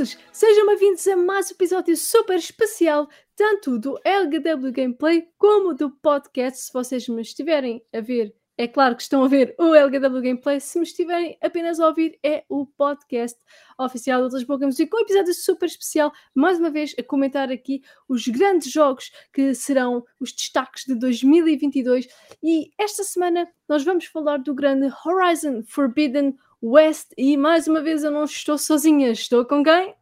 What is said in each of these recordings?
Todos! Sejam bem-vindos a mais um episódio super especial, tanto do LGW Gameplay como do podcast. Se vocês me estiverem a ver, é claro que estão a ver o LGW Gameplay. Se me estiverem apenas a ouvir, é o podcast oficial do Lisboa Games com um episódio super especial. Mais uma vez, a comentar aqui os grandes jogos que serão os destaques de 2022. E esta semana nós vamos falar do grande Horizon Forbidden. E mais uma vez eu não estou sozinha, estou com quem?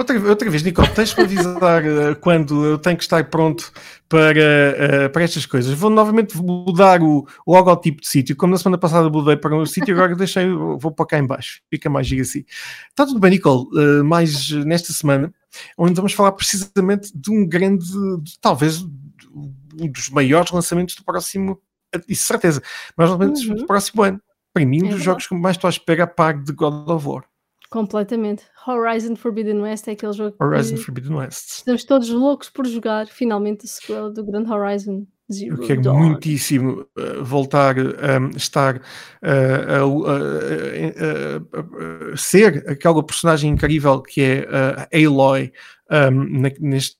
Outra, outra vez, Nicole, tens para avisar uh, quando eu tenho que estar pronto para, uh, para estas coisas. Vou novamente mudar o, o logotipo de sítio. Como na semana passada mudei para um sítio, agora deixei, vou para cá em baixo. Fica mais giro assim. Está tudo bem, Nicole. Uh, mais nesta semana, onde vamos falar precisamente de um grande, de, talvez um dos maiores lançamentos do próximo isso certeza. Mas realmente uhum. próximo ano. Para mim, um é dos jogos que mais estou a esperar a par de God of War. Completamente. Horizon Forbidden West é aquele jogo Horizon que Forbidden West. Estamos todos loucos por jogar finalmente a sequela do Grande Horizon Zero Eu quero Dawn. muitíssimo uh, voltar a um, estar uh, a, ser aquela personagem incrível que é uh, Aloy um, neste,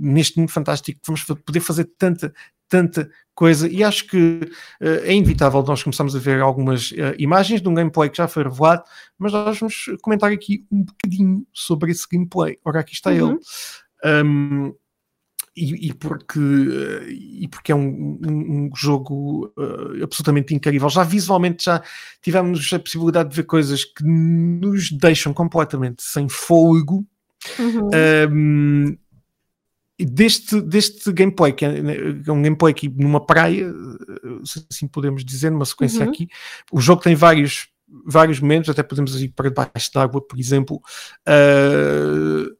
neste mundo fantástico. Vamos poder fazer tanta, tanta coisa, e acho que uh, é inevitável nós começarmos a ver algumas uh, imagens de um gameplay que já foi revelado, mas nós vamos comentar aqui um bocadinho sobre esse gameplay. Ora, aqui está uhum. ele. Um, e, e, porque, uh, e porque é um, um, um jogo absolutamente incrível. Já visualmente já tivemos a possibilidade de ver coisas que nos deixam completamente sem fôlego. Uhum. Um, deste, deste gameplay, que é, é, um gameplay aqui numa praia, se assim podemos dizer, numa sequência uhum. aqui. O jogo tem vários, vários momentos, até podemos ir para baixo d'água, por exemplo. Uh,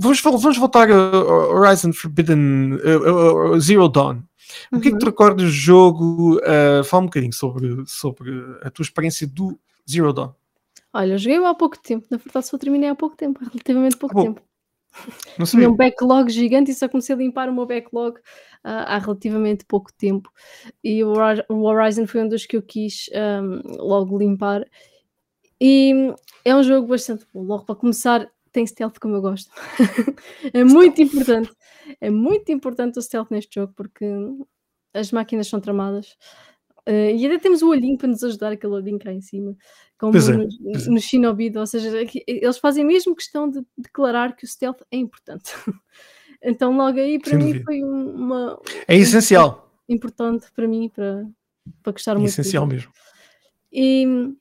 vamos, vamos voltar a Horizon Forbidden uh, uh, Zero Dawn. O que é que tu uhum. recordas do jogo? Uh, fala um bocadinho sobre, sobre a tua experiência do Zero Dawn. Olha, eu joguei há pouco tempo, na verdade só terminei há pouco tempo, relativamente pouco ah, tempo. Não Tinha um backlog gigante e só comecei a limpar o meu backlog uh, há relativamente pouco tempo. E o, Horizon foi um dos que eu quis um, logo limpar. E é um jogo bastante bom. Logo para começar, tem stealth como eu gosto. é muito importante. É muito importante o stealth neste jogo porque as máquinas são tramadas. Uh, e ainda temos o olhinho para nos ajudar, aquele olhinho cá em cima, como é, no, é. no Shinobi, ou seja, eles fazem mesmo questão de declarar que o stealth é importante. então, logo aí, para Sem mim, dúvida. foi uma. É essencial. Importante para mim, para, para gostar é muito. Essencial mesmo. E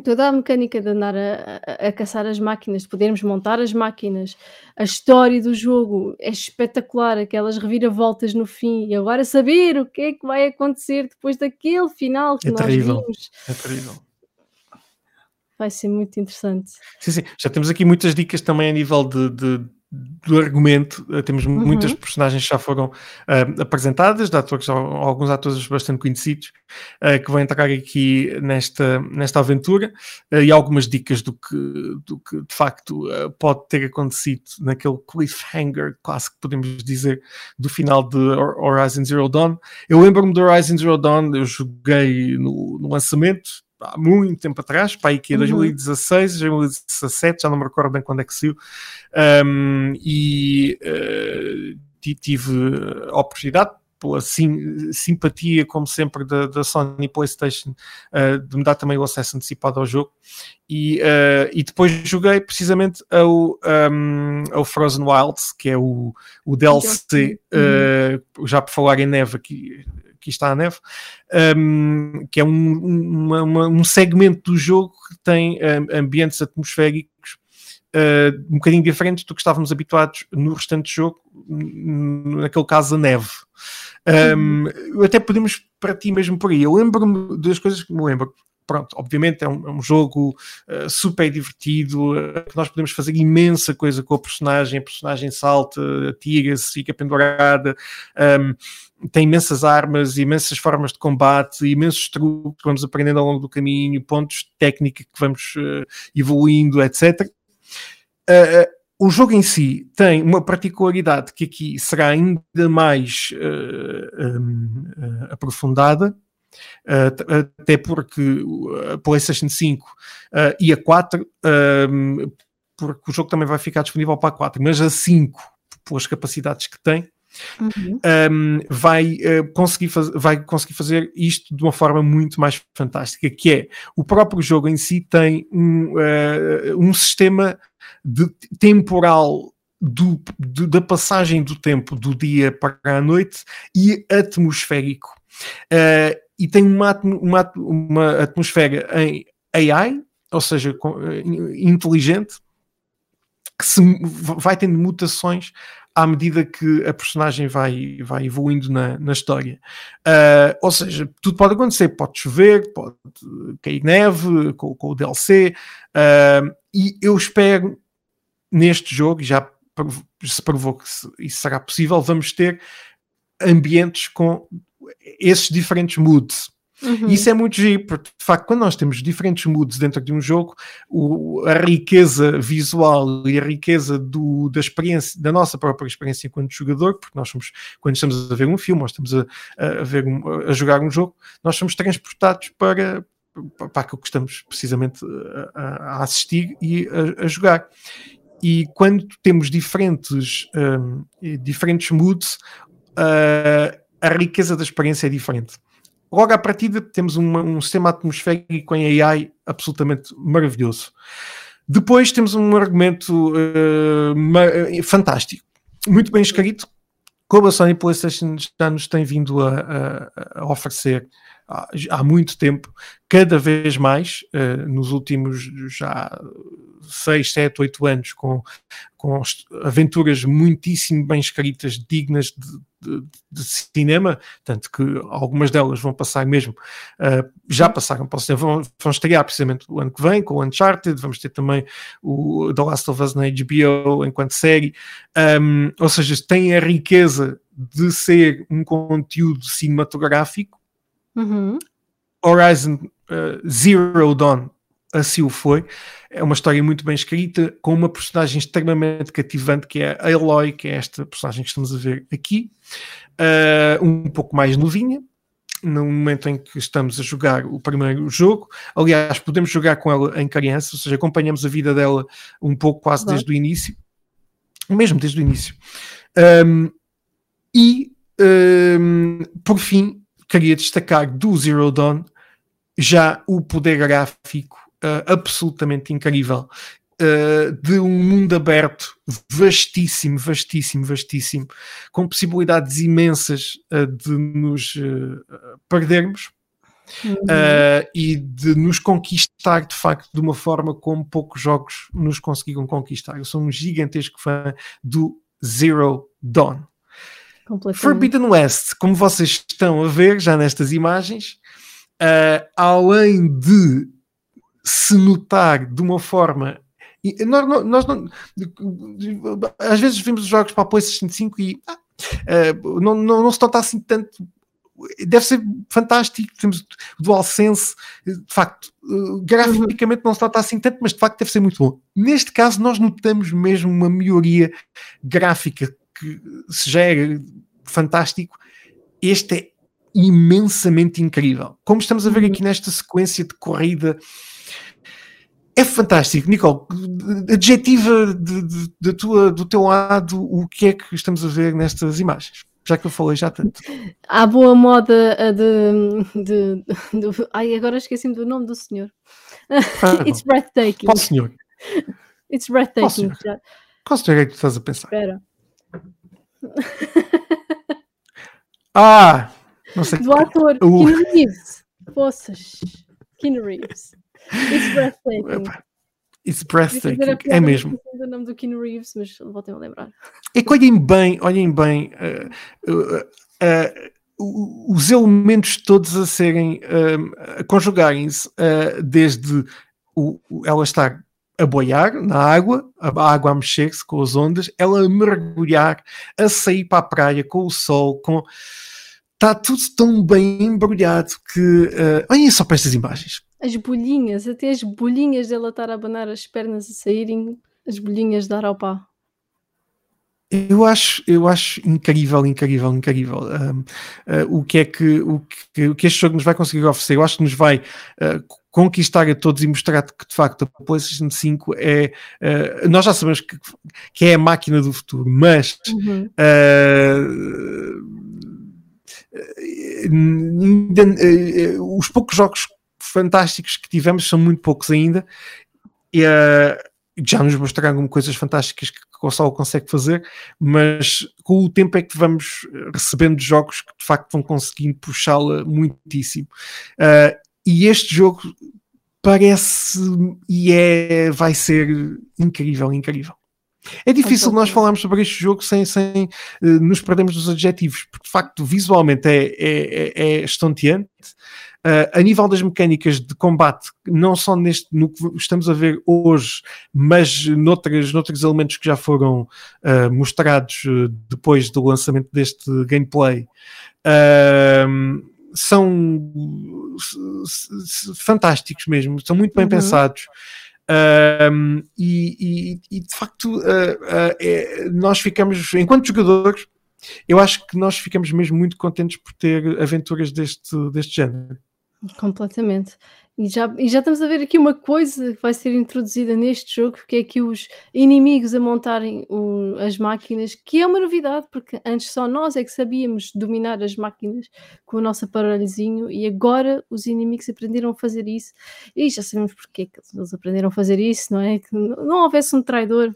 toda a mecânica de andar a, a, a, caçar as máquinas, de podermos montar as máquinas, a história do jogo é espetacular, aquelas reviravoltas no fim, e agora saber o que é que vai acontecer depois daquele final que é nós terrível. vimos. É terrível. Vai ser muito interessante. Sim, sim. Já temos aqui muitas dicas também a nível de, de do argumento, eh, temos uhum. muitas personagens que já foram uh, apresentadas, de atores, alguns atores bastante conhecidos, uh, que vão entrar aqui nesta, nesta aventura, uh, e algumas dicas do que, do que de facto pode ter acontecido naquele cliffhanger clássico, podemos dizer, do final de Horizon Zero Dawn. Eu lembro-me do Horizon Zero Dawn, eu joguei no, no lançamento, há muito tempo atrás, para aí que é 2016, 2017, já não me recordo bem quando é que saiu, um, e uh, tive a oportunidade, pela sim, simpatia, como sempre, da, da Sony PlayStation, uh, de me dar também o acesso antecipado ao jogo. E, uh, e depois joguei precisamente ao, um, ao Frozen Wilds, que é o, o DLC, uh, já por falar em neve aqui, aqui está a neve, um, que é um, uma, uma, um segmento do jogo que tem um, ambientes atmosféricos uh, um bocadinho diferentes do que estávamos habituados no restante jogo, naquele caso a neve. Um, até podemos para ti mesmo por aí. Eu lembro-me das coisas que me lembro pronto, obviamente é um, é um jogo uh, super divertido, uh, que nós podemos fazer imensa coisa com a personagem, a personagem salta, atira-se, fica pendurada, um, tem imensas armas, imensas formas de combate, imensos truques que vamos aprendendo ao longo do caminho, pontos de técnica que vamos uh, evoluindo, etc. o jogo em si tem uma particularidade que aqui será ainda mais um, aprofundada, Uh, até porque a PlayStation 5 uh, e a 4, uh, porque o jogo também vai ficar disponível para a 4, mas a 5, pelas capacidades que tem, Uhum. Um, vai, uh, conseguir vai conseguir fazer isto de uma forma muito mais fantástica, que é o próprio jogo em si tem um, uh, um sistema de temporal do, do, da passagem do tempo do dia para a noite e atmosférico. Uh, e tem uma, uma, uma atmosfera em AI, ou seja, inteligente, que se vai tendo mutações à medida que a personagem vai, vai evoluindo na, na história. Uh, ou seja, tudo pode acontecer, pode chover, pode cair neve com, com o DLC, uh, e eu espero neste jogo, já se provou que isso será possível, vamos ter ambientes com esses diferentes moods. Uhum. Isso é muito giro, porque de facto, quando nós temos diferentes moods dentro de um jogo, o, a riqueza visual e a riqueza do, da experiência, da nossa própria experiência enquanto jogador, porque nós somos, quando estamos a ver um filme, nós estamos a, a, ver um, a jogar um jogo, nós somos transportados para, para aquilo que estamos precisamente a, a assistir e a, jogar. E quando temos diferentes, um, diferentes moods, uh, a riqueza da experiência é diferente. Logo à partida temos uma, um sistema atmosférico em AI absolutamente maravilhoso. Depois temos um argumento uh, fantástico, muito bem escrito, como a Sony PlayStation já nos tem vindo a, a, a oferecer há, há, muito tempo, cada vez mais, uh, nos últimos já 6, 7, 8 anos, com, com aventuras muitíssimo bem escritas, dignas de, de, de, cinema, tanto que algumas delas vão passar mesmo, uh, já passaram para o cinema, vão, vão estrear precisamente o ano que vem com o Uncharted, vamos ter também o The Last of Us na HBO enquanto série, um, ou seja, tem a riqueza de ser um conteúdo cinematográfico. Uhum. Horizon uh, Zero Dawn assim o foi. É uma história muito bem escrita, com uma personagem extremamente cativante, que é a Eloy, que é esta personagem que estamos a ver aqui, uh, um pouco mais novinha, no momento em que estamos a jogar o primeiro jogo. Aliás, podemos jogar com ela em criança, ou seja, acompanhamos a vida dela um pouco quase desde o início, mesmo desde o início. Um, e, um, por fim, queria destacar do Zero Dawn já o poder gráfico uh, absolutamente incrível. Uh, de um mundo aberto vastíssimo, vastíssimo, vastíssimo, com possibilidades imensas uh, de nos perdermos uhum. e de nos conquistar de facto de uma forma como poucos jogos nos conseguiram conquistar. Eu sou um gigantesco fã do Zero Dawn. Forbidden West, como vocês estão a ver já nestas imagens, além de se notar de uma forma. Nós, nós não, às vezes vemos os jogos para a PlayStation 5 e ah, uh, não, não, não se nota assim tanto deve ser fantástico. Temos o DualSense, de facto, uh, graficamente não se nota assim tanto, mas de facto deve ser muito bom. Neste caso, nós notamos mesmo uma melhoria gráfica que se já era fantástico. Este é imensamente incrível. Como estamos a ver uhum. aqui nesta sequência de corrida é fantástico. Nicole, adjetiva de, de, de tua, do teu lado o que é que estamos a ver nestas imagens? Já que eu falei já tanto. Há boa moda de. de, de ai, agora esqueci-me do nome do senhor. Ah, It's breathtaking. Qual senhor? It's breathtaking. Qual senhor? Qual senhor é que tu estás a pensar? Espera. Ah! Não sei. Do ator uh. Keanu Reeves. Poças. Keanu Reeves. It's breathtaking. It's breathtaking, é mesmo. o nome do Keanu Reeves, mas voltem a lembrar. É que olhem bem, olhem bem uh, uh, uh, os elementos todos a serem, a conjugarem-se desde o, ela estar a boiar na água, a água a mexer-se com as ondas, ela a mergulhar, a sair para a praia com o sol, com está tudo tão bem embrulhado que uh, olhem só para estas imagens as bolhinhas, até as bolhinhas dela estar a abanar as pernas a saírem, as bolhinhas de ar ao pá. Eu acho, eu acho incrível, incrível, incrível um, uh, o, que é que, o, que, o que este jogo nos vai conseguir oferecer. Eu acho que nos vai uh, conquistar a todos e mostrar que de facto a PlayStation 5 é. Uh, nós já sabemos que, que é a máquina do futuro, mas. Uhum. Ainda, os poucos jogos fantásticos que tivemos são muito poucos ainda. E, já nos mostraram coisas fantásticas que o console consegue fazer, mas com o tempo é que vamos recebendo jogos que de facto vão conseguindo puxá-la muitíssimo. Uh, e este jogo parece e é, vai ser incrível, incrível. É difícil nós falarmos sobre este jogo sem, sem uh, nos perdermos dos adjetivos, porque de facto visualmente é, é, é, é estonteante. Uh, a nível das mecânicas de combate, não só neste no que estamos a ver hoje, mas noutros, noutros elementos que já foram uh, mostrados depois do lançamento deste gameplay, são fantásticos mesmo, são muito bem uhum. pensados. Um, e, e, e, de facto, uh, uh, é, nós ficamos, enquanto jogadores, eu acho que nós ficamos mesmo muito contentes por ter aventuras deste, deste género. Completamente. E já, e já estamos a ver aqui uma coisa que vai ser introduzida neste jogo, que é que os inimigos a montarem o, as máquinas, que é uma novidade, porque antes só nós é que sabíamos dominar as máquinas com o nosso aparelhozinho e agora os inimigos aprenderam a fazer isso. E já sabemos porque é que eles aprenderam a fazer isso, não é? Que não houvesse um traidor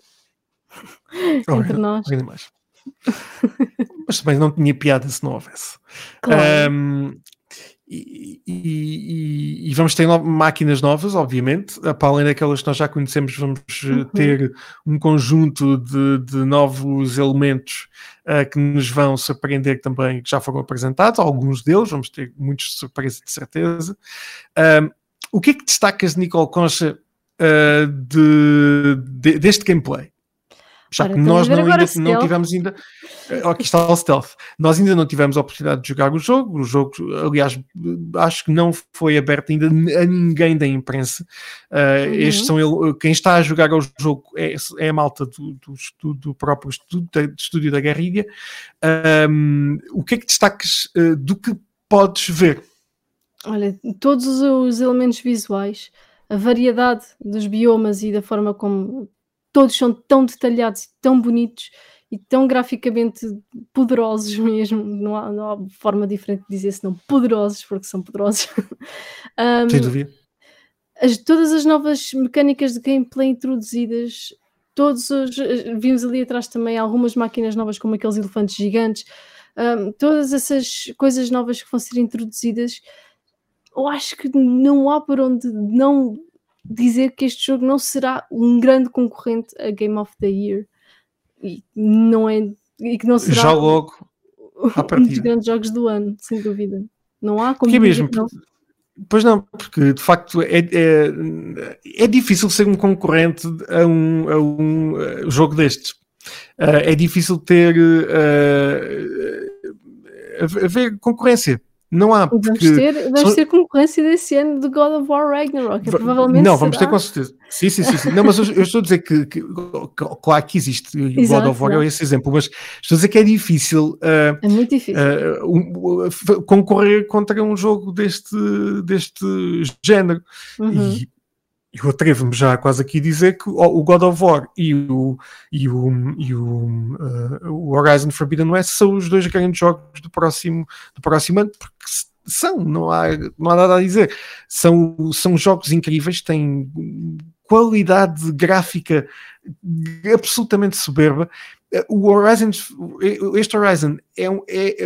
entre nós. Mas também não tinha piada se não houvesse. Claro. Um, e, e, e, vamos ter no máquinas novas, obviamente, para além daquelas que nós já conhecemos, vamos eh, uhum. ter um conjunto de, de novos elementos uh, que nos vão surpreender também, que já foram apresentados, alguns deles, vamos ter muitos surpresas de certeza. O que é que destacas, Nicole Concha, uh, de, de, deste gameplay? Já Ora, que nós não, ainda, não tivemos ainda. Eh, aqui está o stealth. Nós ainda não tivemos a oportunidade de jogar o jogo. O jogo, aliás, acho que não foi aberto ainda a ninguém da imprensa. Uh, uhum. Estes são ele, quem está a jogar o jogo é, é a malta do, do, do próprio estúdio, do estúdio da Guerrilha. Um, o que é que destaques uh, do que podes ver? Olha, todos os elementos visuais, a variedade dos biomas e da forma como todos são tão detalhados, tão bonitos e tão graficamente poderosos mesmo. Não há, não há forma diferente de dizer senão poderosos, porque são poderosos. um, Sem dúvida. As, todas as novas mecânicas de gameplay introduzidas, todos os, vimos ali atrás também algumas máquinas novas, como aqueles elefantes gigantes, um, todas essas coisas novas que vão ser introduzidas. Eu acho que não há por onde não dizer que este jogo não será um grande concorrente a Game of the Year e não é e que não será já logo um dos grandes jogos do ano, sem dúvida. Não há como que é mesmo, não. Pois não, porque de facto é, é, é, difícil ser um concorrente a um, a um uh, jogo destes. Uh, é difícil ter uh, haver concorrência. Não há. Porque vamos ter, vamos são... ter concorrência desse ano de God of War Ragnarok. É provavelmente não, vamos será. ter com certeza. Sim, sim, sim. sim. não, mas eu, eu, estou a dizer que, que, claro que existe Exato, God of War, é esse exemplo, mas estou a dizer que é difícil. Uh, é muito difícil. Uh, um, uh, concorrer contra um jogo deste, deste género. Uhum. E, eu atrevo-me já quase aqui a dizer que o God of War e o, e o, e o, uh, o Horizon Forbidden West são os dois grandes jogos do próximo, do próximo ano, porque são, não há, não há nada a dizer. São, são jogos incríveis, têm qualidade gráfica absolutamente soberba. O Horizon, este Horizon é, é,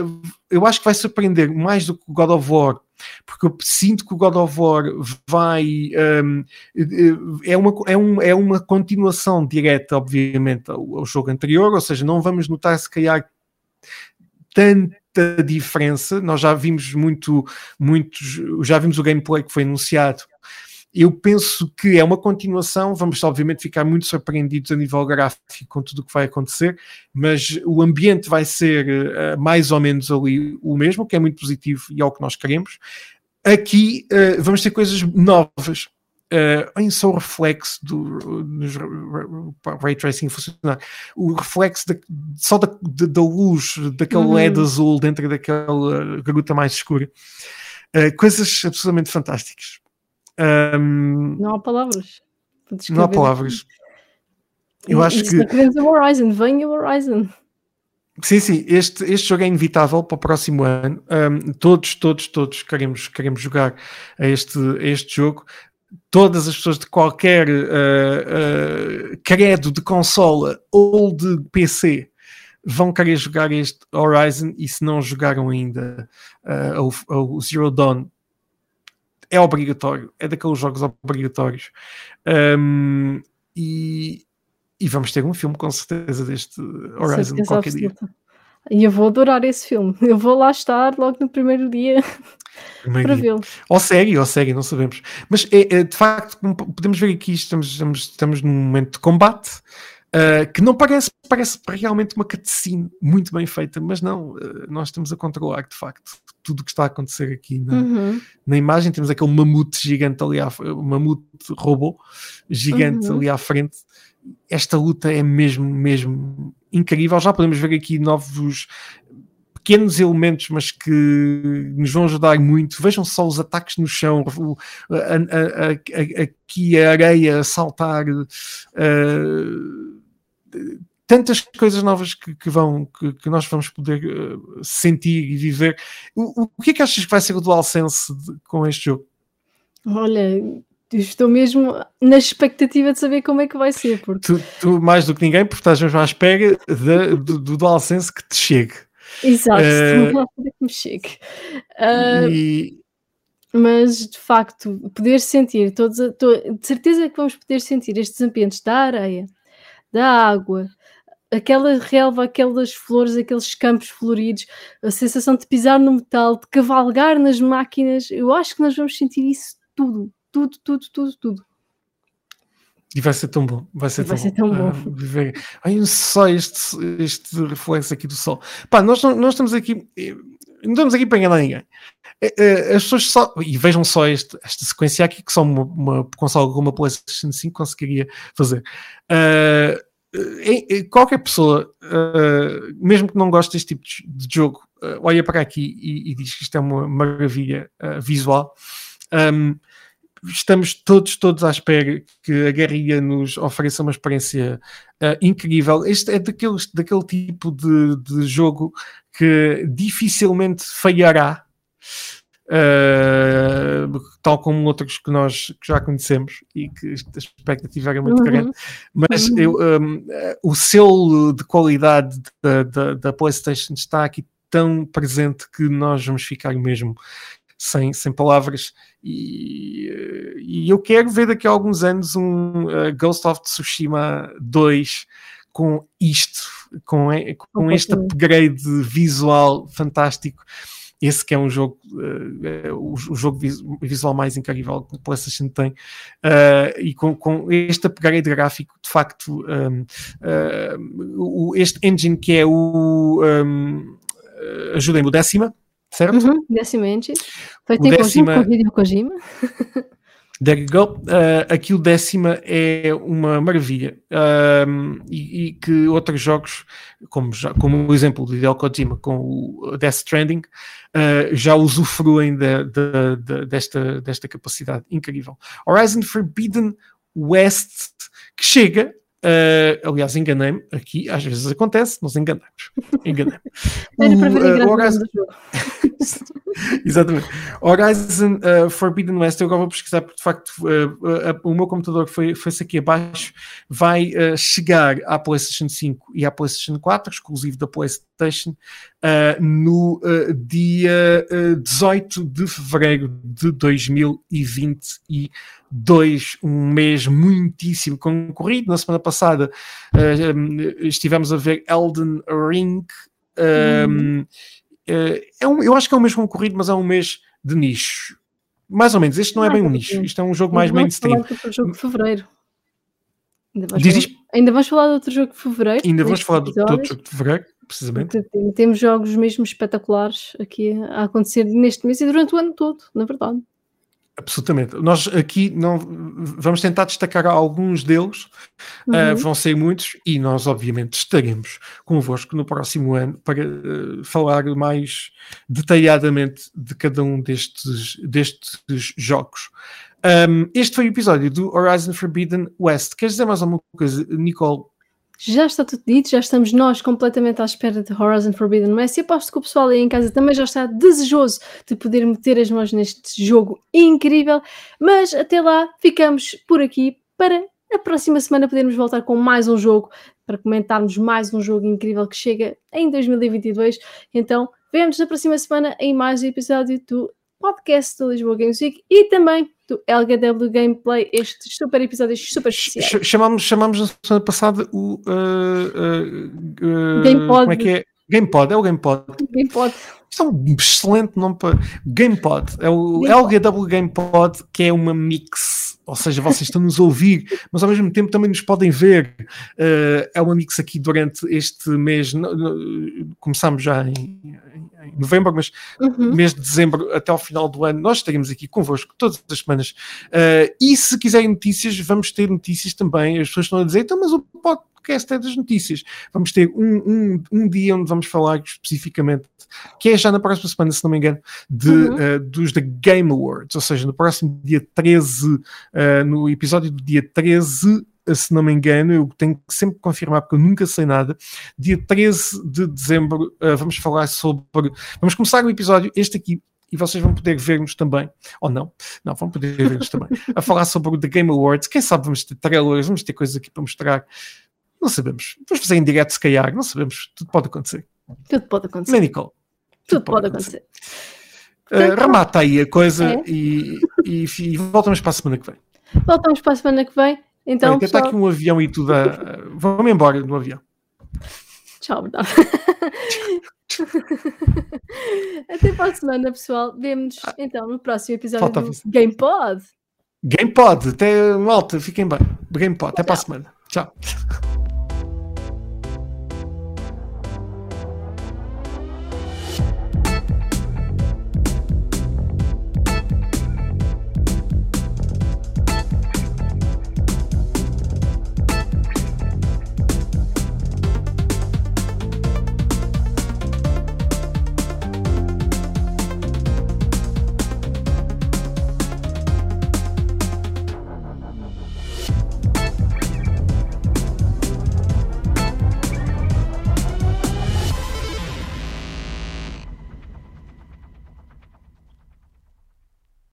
eu acho que vai surpreender mais do que o God of War porque eu sinto que o God of War vai um, é, uma, é, um, é uma continuação direta, obviamente, ao, ao, jogo anterior, ou seja, não vamos notar se calhar tanta diferença. Nós já vimos muito, muitos, já vimos o gameplay que foi anunciado. Eu penso que é uma continuação, vamos obviamente ficar muito surpreendidos a nível gráfico com tudo o que vai acontecer, mas o ambiente vai ser uh, mais ou menos ali o mesmo, que é muito positivo e é o que nós queremos. Aqui uh, vamos ter coisas novas. uh, em só o reflexo do, dos ray tracing funcionar, o reflexo da, só da, da, luz daquele uhum. LED azul dentro daquela gruta mais escura, uh, coisas absolutamente fantásticas. Um, não há palavras. Não há palavras. Eu acho que. O Horizon, venha o Horizon. Sim, sim, este, este jogo é inevitável para o próximo ano. Um, todos, todos, todos queremos, queremos jogar a este, a este jogo. Todas as pessoas de qualquer uh, uh, credo de consola ou de PC vão querer jogar este Horizon e se não jogaram ainda uh, o, o Zero Dawn, é obrigatório, é daqueles jogos obrigatórios. Um, e, e vamos ter um filme com certeza deste Horizon certeza qualquer absoluta. dia. E eu vou adorar esse filme. Eu vou lá estar logo no primeiro dia primeiro para vê-lo. Ou segue, ou segue, não sabemos. Mas é, é, de facto, podemos ver aqui, estamos, estamos, estamos num momento de combate uh, que não parece, parece realmente uma cutscene muito bem feita, mas não, uh, nós estamos a controlar de facto tudo o que está a acontecer aqui na, uhum. na imagem. Temos aquele mamute gigante ali, à, mamute robô gigante uhum. ali à frente esta luta é mesmo, mesmo incrível. Já podemos ver aqui novos pequenos elementos, mas que nos vão ajudar muito. Vejam só os ataques no chão, a, a, a, aqui a areia a saltar. Uh, tantas coisas novas que, que vão que, que, nós vamos poder uh, sentir e viver. O, o que é que achas que vai ser o DualSense de, com este jogo? Olha, estou mesmo na expectativa de saber como é que vai ser. Porque... Tu, tu mais do que ninguém, porque estás mesmo à espera do, do DualSense que te chegue. Exato, uh, que me chegue. Uh, e... Mas de facto, poder sentir todos, de certeza que vamos poder sentir estes ambientes da areia, da água, aquela relva, aquelas flores, aqueles campos floridos, a sensação de pisar no metal, de cavalgar nas máquinas. Eu acho que nós vamos sentir isso tudo tudo, tudo, tudo, tudo. E vai ser tão bom, vai ser, vai tão, ser tão bom. Uh, viver. Ai, só este, este reflexo aqui do sol. Pá, nós, nós estamos aqui, não estamos aqui para enganar ninguém. É, é, as pessoas só, e vejam só este, esta sequência aqui, que só uma, uma consola como uma PlayStation 5 conseguiria fazer. Uh, qualquer pessoa, uh, mesmo que não goste deste tipo de, jogo, uh, olha para aqui e, e, diz que isto é uma maravilha visual. Um, estamos todos, todos à espera que a guerrilha nos ofereça uma experiência uh, incrível. Este é daquele, daquele tipo de, de jogo que dificilmente falhará. Uh, tal como outros que nós que já conhecemos e que a expectativa era muito uhum. grande, mas uhum. eu, um, o selo de qualidade da, da, da, PlayStation está aqui tão presente que nós vamos ficar mesmo sem, sem palavras. E, e eu quero ver daqui a alguns anos um uh, Ghost of Tsushima 2 com isto, com, com este upgrade visual fantástico. Esse que é um jogo, uh, o, o, jogo visual mais incrível que o PlayStation tem, uh, e com, com, este upgrade gráfico, de facto, um, uh, este engine que é o. Um, ajudem-me, o décima, certo? Uhum. Foi em décima... com o Hideo Kojima. There you go. Uh, aqui o décima é uma maravilha. E, e, que outros jogos, como, já, como o exemplo do Hideo Kojima com o Death Stranding, uh, já usufruem de, de, de, desta, desta capacidade incrível. Horizon Forbidden West, que chega Uh, aliás, enganei-me aqui, às vezes acontece, nos enganamos. Enganei-me. Era para ver Horizon... Exatamente. Horizon uh, Forbidden West, eu agora vou pesquisar porque de facto uh, o meu computador foi, foi aqui abaixo, vai chegar à PlayStation 5 e à PlayStation 4, exclusivo da PlayStation, no dia 18 de fevereiro de 2020 e dois, um mês muitíssimo concorrido. Na semana passada uh, estivemos a ver Elden Ring. Um, uh, é um, eu acho que é um mês concorrido, mas é um mês de nicho. Mais ou menos, este não é bem um nicho, isto é um jogo mais mainstream. Jogo de fevereiro. Ainda vamos, Diz falar, ainda vamos falar de outro jogo de fevereiro. Ainda vamos falar de outro jogo de fevereiro, precisamente. Temos jogos mesmo espetaculares aqui a acontecer neste mês e durante o ano todo, na verdade. Absolutamente. Nós aqui não vamos tentar destacar alguns deles, uhum. uh, vão ser muitos, e nós, obviamente, estaremos convosco no próximo ano para uh, falar mais detalhadamente de cada um destes, destes jogos. Um, este foi o episódio do Horizon Forbidden West. Queres dizer mais alguma coisa, Nicole? Já está tudo dito, já estamos nós completamente à espera de Horizon Forbidden West e aposto que o pessoal aí em casa também já está desejoso de poder meter as mãos neste jogo incrível, mas até lá ficamos por aqui para a próxima semana podermos voltar com mais um jogo, para comentarmos mais um jogo incrível que chega em 2022. Então, vemos na próxima semana em mais um episódio do podcast da Lisboa Games Week e também do LGW Gameplay, estes super episódios super especiais. Chamamos, chamamos na semana passada o uh, uh, uh, GamePod. Como é que é? GamePod, é o GamePod. GamePod. Isto é um excelente nome para GamePod. É o GamePod. LGW GamePod, que é uma mix. Ou seja, vocês estão nos ouvir, mas ao mesmo tempo também nos podem ver. Uh, é uma mix aqui durante este mês. Começamos já em novembro, mas uhum. mês de dezembro até ao final do ano, nós estaremos aqui convosco todas as semanas. Uh, e se quiserem notícias, vamos ter notícias também. As pessoas estão a dizer, então, mas o podcast é das notícias. Vamos ter um, um, um dia onde vamos falar especificamente, que é já na próxima semana, se não me engano, de, uhum. uh, dos The Game Awards, ou seja, no próximo dia 13, uh, no episódio do dia 13 se não me engano, eu tenho que sempre confirmar porque eu nunca sei nada. Dia 13 de dezembro, uh, vamos falar sobre. Vamos começar o episódio, este aqui, e vocês vão poder ver-nos também, ou não, não, vão poder ver-nos também, a falar sobre o The Game Awards. Quem sabe vamos ter trailers, vamos ter coisas aqui para mostrar. Não sabemos. Vamos fazer em direto, se calhar, não sabemos. Tudo pode acontecer. Tudo pode acontecer. Medical. Tudo, Tudo pode, pode acontecer. acontecer. Uh, remata aí a coisa é. e, e, e voltamos para a semana que vem. Voltamos para a semana que vem. Então, Olha, pessoal... está aqui um avião e tudo. A... Vamos embora no avião. Tchau, verdade. Até para a semana, pessoal. Vemo-nos ah. então no próximo episódio Falta do GamePod. GamePod. Até malta, fiquem bem. GamePod. Até Tchau. para a semana. Tchau.